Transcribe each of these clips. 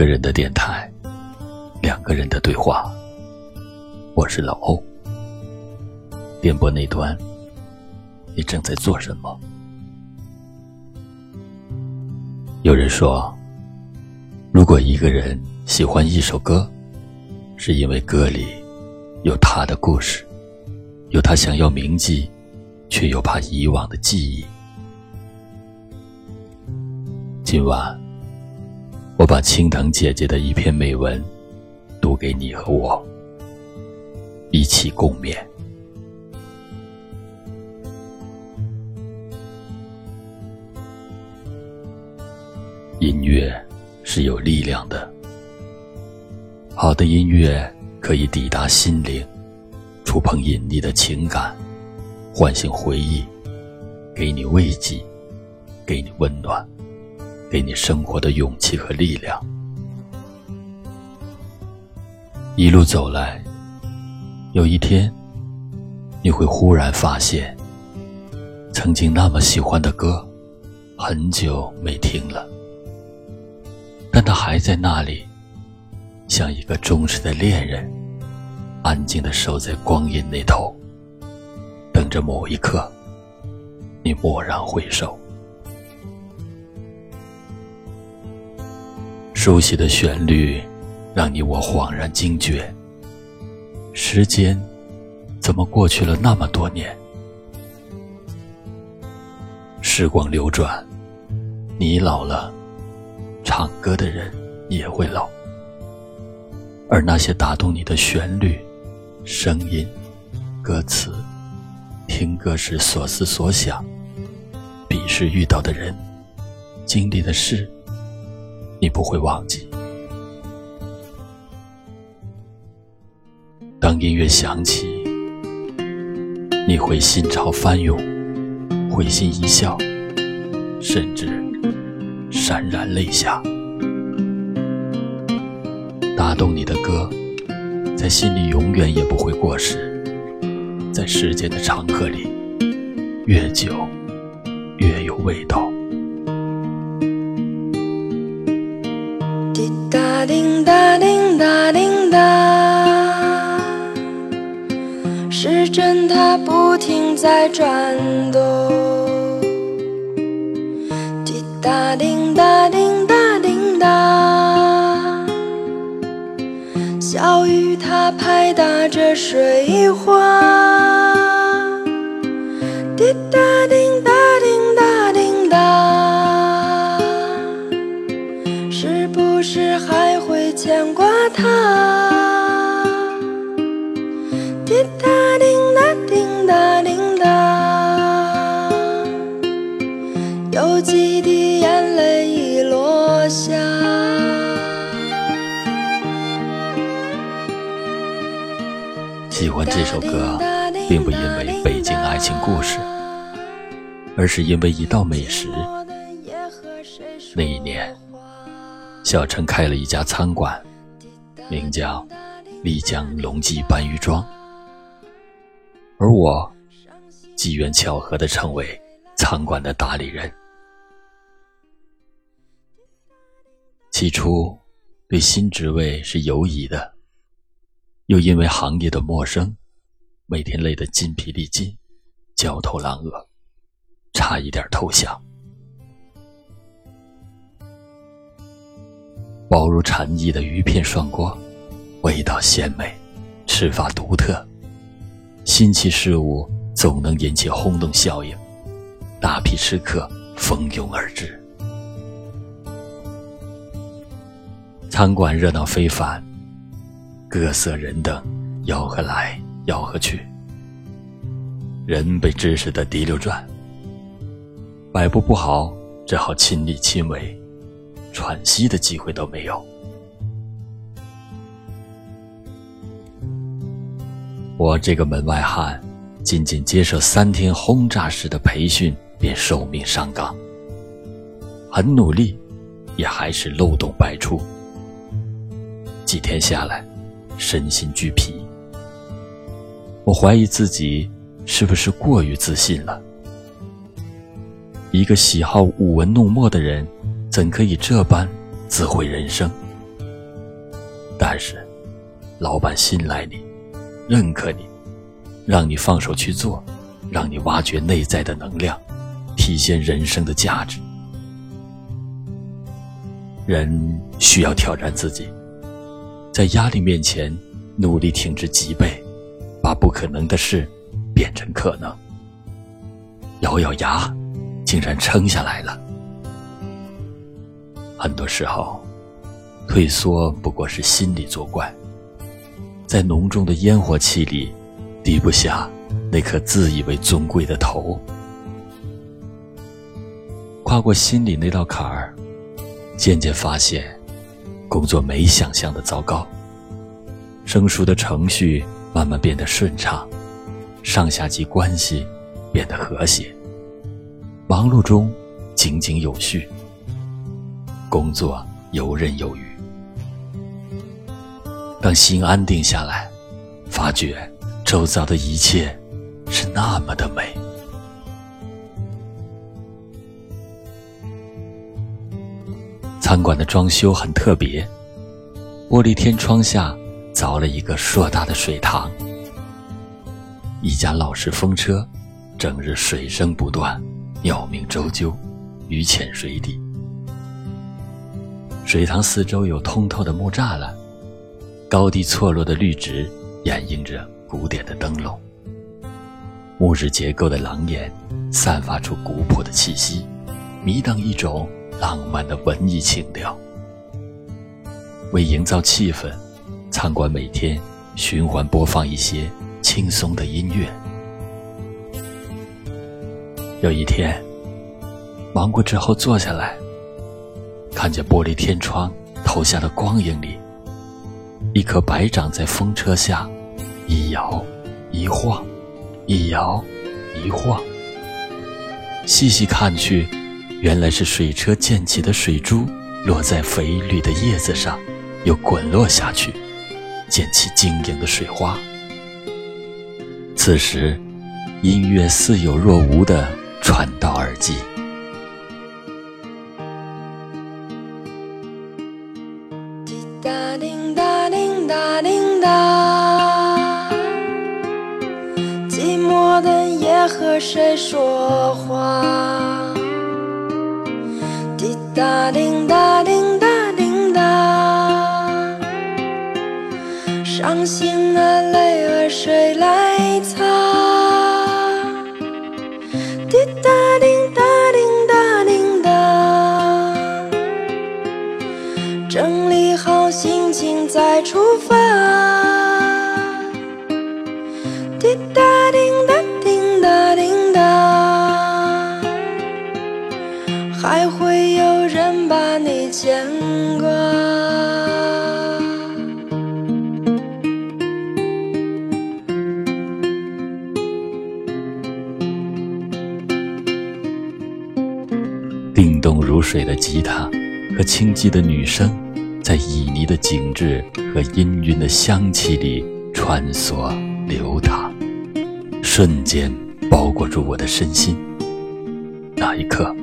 一个人的电台，两个人的对话。我是老欧。电波那端，你正在做什么？有人说，如果一个人喜欢一首歌，是因为歌里有他的故事，有他想要铭记却又怕遗忘的记忆。今晚。我把青藤姐姐的一篇美文读给你和我，一起共勉。音乐是有力量的，好的音乐可以抵达心灵，触碰隐匿的情感，唤醒回忆，给你慰藉，给你温暖。给你生活的勇气和力量。一路走来，有一天，你会忽然发现，曾经那么喜欢的歌，很久没听了，但它还在那里，像一个忠实的恋人，安静的守在光阴那头，等着某一刻，你蓦然回首。熟悉的旋律，让你我恍然惊觉。时间怎么过去了那么多年？时光流转，你老了，唱歌的人也会老。而那些打动你的旋律、声音、歌词，听歌时所思所想，彼时遇到的人，经历的事。你不会忘记。当音乐响起，你会心潮翻涌，会心一笑，甚至潸然泪下。打动你的歌，在心里永远也不会过时，在时间的长河里，越久越有味道。叮哒叮哒叮哒，时针它不停在转动。滴答叮答叮答叮答，小雨它拍打着水花。而是因为一道美食。那一年。小陈开了一家餐馆，名叫“丽江龙记斑鱼庄”，而我机缘巧合的成为餐馆的打理人。起初对新职位是犹疑的，又因为行业的陌生，每天累得筋疲力尽、焦头烂额，差一点投降。薄如蝉翼的鱼片涮锅，味道鲜美，吃法独特。新奇事物总能引起轰动效应，大批吃客蜂拥而至。餐馆热闹非凡，各色人等吆喝来吆喝去，人被指使的滴溜转，摆布不好，只好亲力亲为。喘息的机会都没有。我这个门外汉，仅仅接受三天轰炸式的培训，便受命上岗。很努力，也还是漏洞百出。几天下来，身心俱疲。我怀疑自己是不是过于自信了。一个喜好舞文弄墨的人。怎可以这般自毁人生，但是，老板信赖你，认可你，让你放手去做，让你挖掘内在的能量，体现人生的价值。人需要挑战自己，在压力面前努力挺直脊背，把不可能的事变成可能。咬咬牙，竟然撑下来了。很多时候，退缩不过是心理作怪，在浓重的烟火气里，低不下那颗自以为尊贵的头。跨过心里那道坎儿。渐渐发现，工作没想象的糟糕。生疏的程序慢慢变得顺畅，上下级关系变得和谐，忙碌中井井有序，工作游刃有余。当心安定下来，发觉周遭的一切是那么的美。餐馆的装修很特别，玻璃天窗下凿了一个硕大的水塘。一家老式风车，整日水声不断，鸟鸣啁啾，鱼潜水底。水塘四周有通透的木栅栏，高低错落的绿植掩映着古典的灯笼。木质结构的廊檐散发出古朴的气息，弥荡一种。浪漫的文艺情调。为营造气氛，餐馆每天循环播放一些轻松的音乐。有一天，忙过之后坐下来，看见玻璃天窗投下的光影里，一颗白掌在风车下一摇一晃，一摇一晃。细细看去。原来是水车溅起的水珠，落在肥绿的叶子上，又滚落下去，溅起晶莹的水花。此时，音乐似有若无的传到耳机。滴答滴答滴答滴答，寂寞的夜和谁说话？哒叮哒叮哒叮哒，伤心的泪儿谁来出发。滴答叮答叮答叮答，还会有人。把你牵挂。叮咚如水的吉他和清寂的女声，在一的景致和氤氲的香气里穿梭流淌，瞬间包裹住我的身心。那一刻。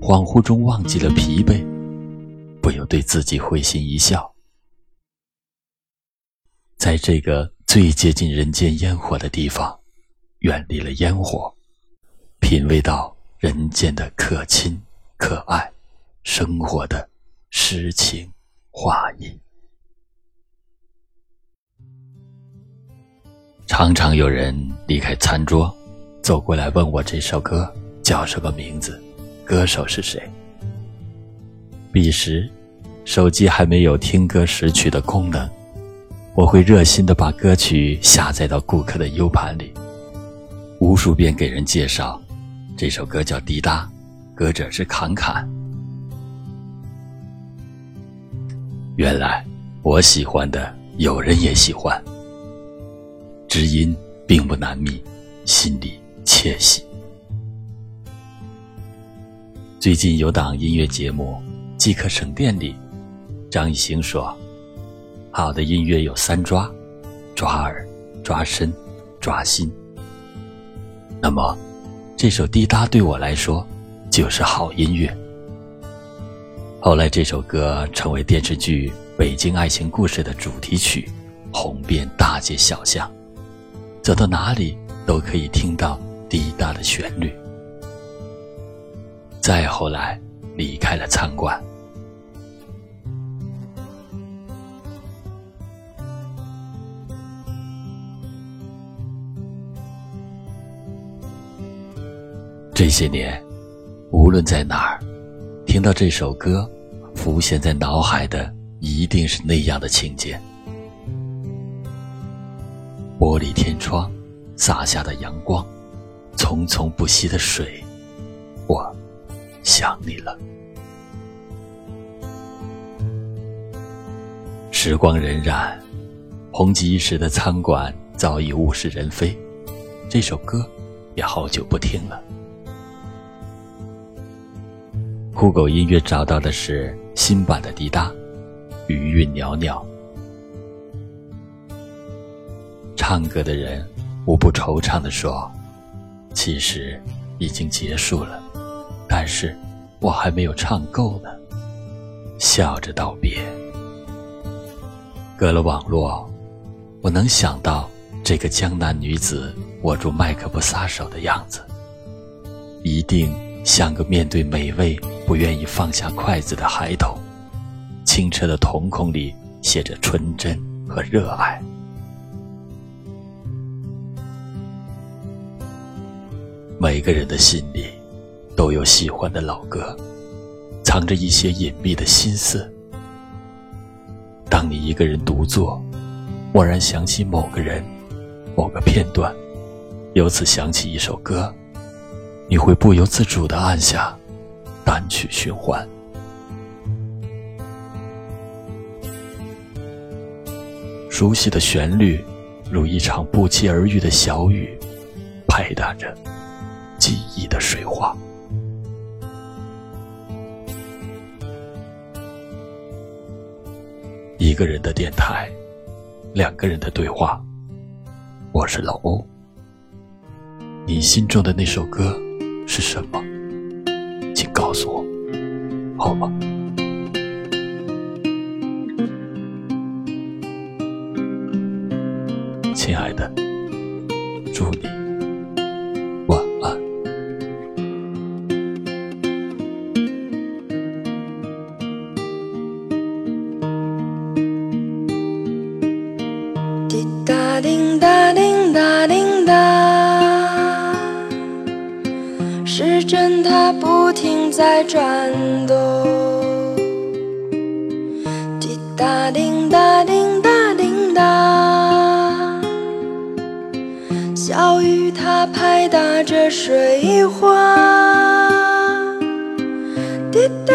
恍惚中忘记了疲惫，不由对自己会心一笑。在这个最接近人间烟火的地方，远离了烟火，品味到人间的可亲可爱，生活的诗情画意。常常有人离开餐桌，走过来问我这首歌叫什么名字。歌手是谁？彼时，手机还没有听歌识曲的功能，我会热心的把歌曲下载到顾客的 U 盘里，无数遍给人介绍，这首歌叫《滴答》，歌者是侃侃。原来我喜欢的，有人也喜欢，知音并不难觅，心里窃喜。最近有档音乐节目《即刻省电》里，张艺兴说：“好的音乐有三抓：抓耳、抓身、抓心。”那么，这首《滴答》对我来说就是好音乐。后来，这首歌成为电视剧《北京爱情故事的主题曲，红遍大街小巷，走到哪里都可以听到滴答的旋律。再后来，离开了餐馆。这些年，无论在哪儿，听到这首歌，浮现在脑海的一定是那样的情节：玻璃天窗洒下的阳光，匆匆不息的水，我想你了。时光荏苒，红极一时的餐馆早已物是人非，这首歌也好久不听了。酷狗音乐找到的是新版的《滴答》，余韵袅袅。唱歌的人无不惆怅地说：“其实已经结束了，但是我还没有唱够呢。”笑着道别。隔了网络，我能想到这个江南女子握住麦克不撒手的样子，一定像个面对美味。不愿意放下筷子的孩童，清澈的瞳孔里写着纯真和热爱。每个人的心里都有喜欢的老歌，藏着一些隐秘的心思。当你一个人独坐，蓦然想起某个人、某个片段，由此想起一首歌，你会不由自主的按下。单曲循环，熟悉的旋律如一场不期而遇的小雨，拍打着记忆的水花。一个人的电台，两个人的对话。我是老欧，你心中的那首歌是什么？请告诉我，好吗？亲爱的，在转动，滴答滴答滴答滴答，小雨它拍打着水花，滴答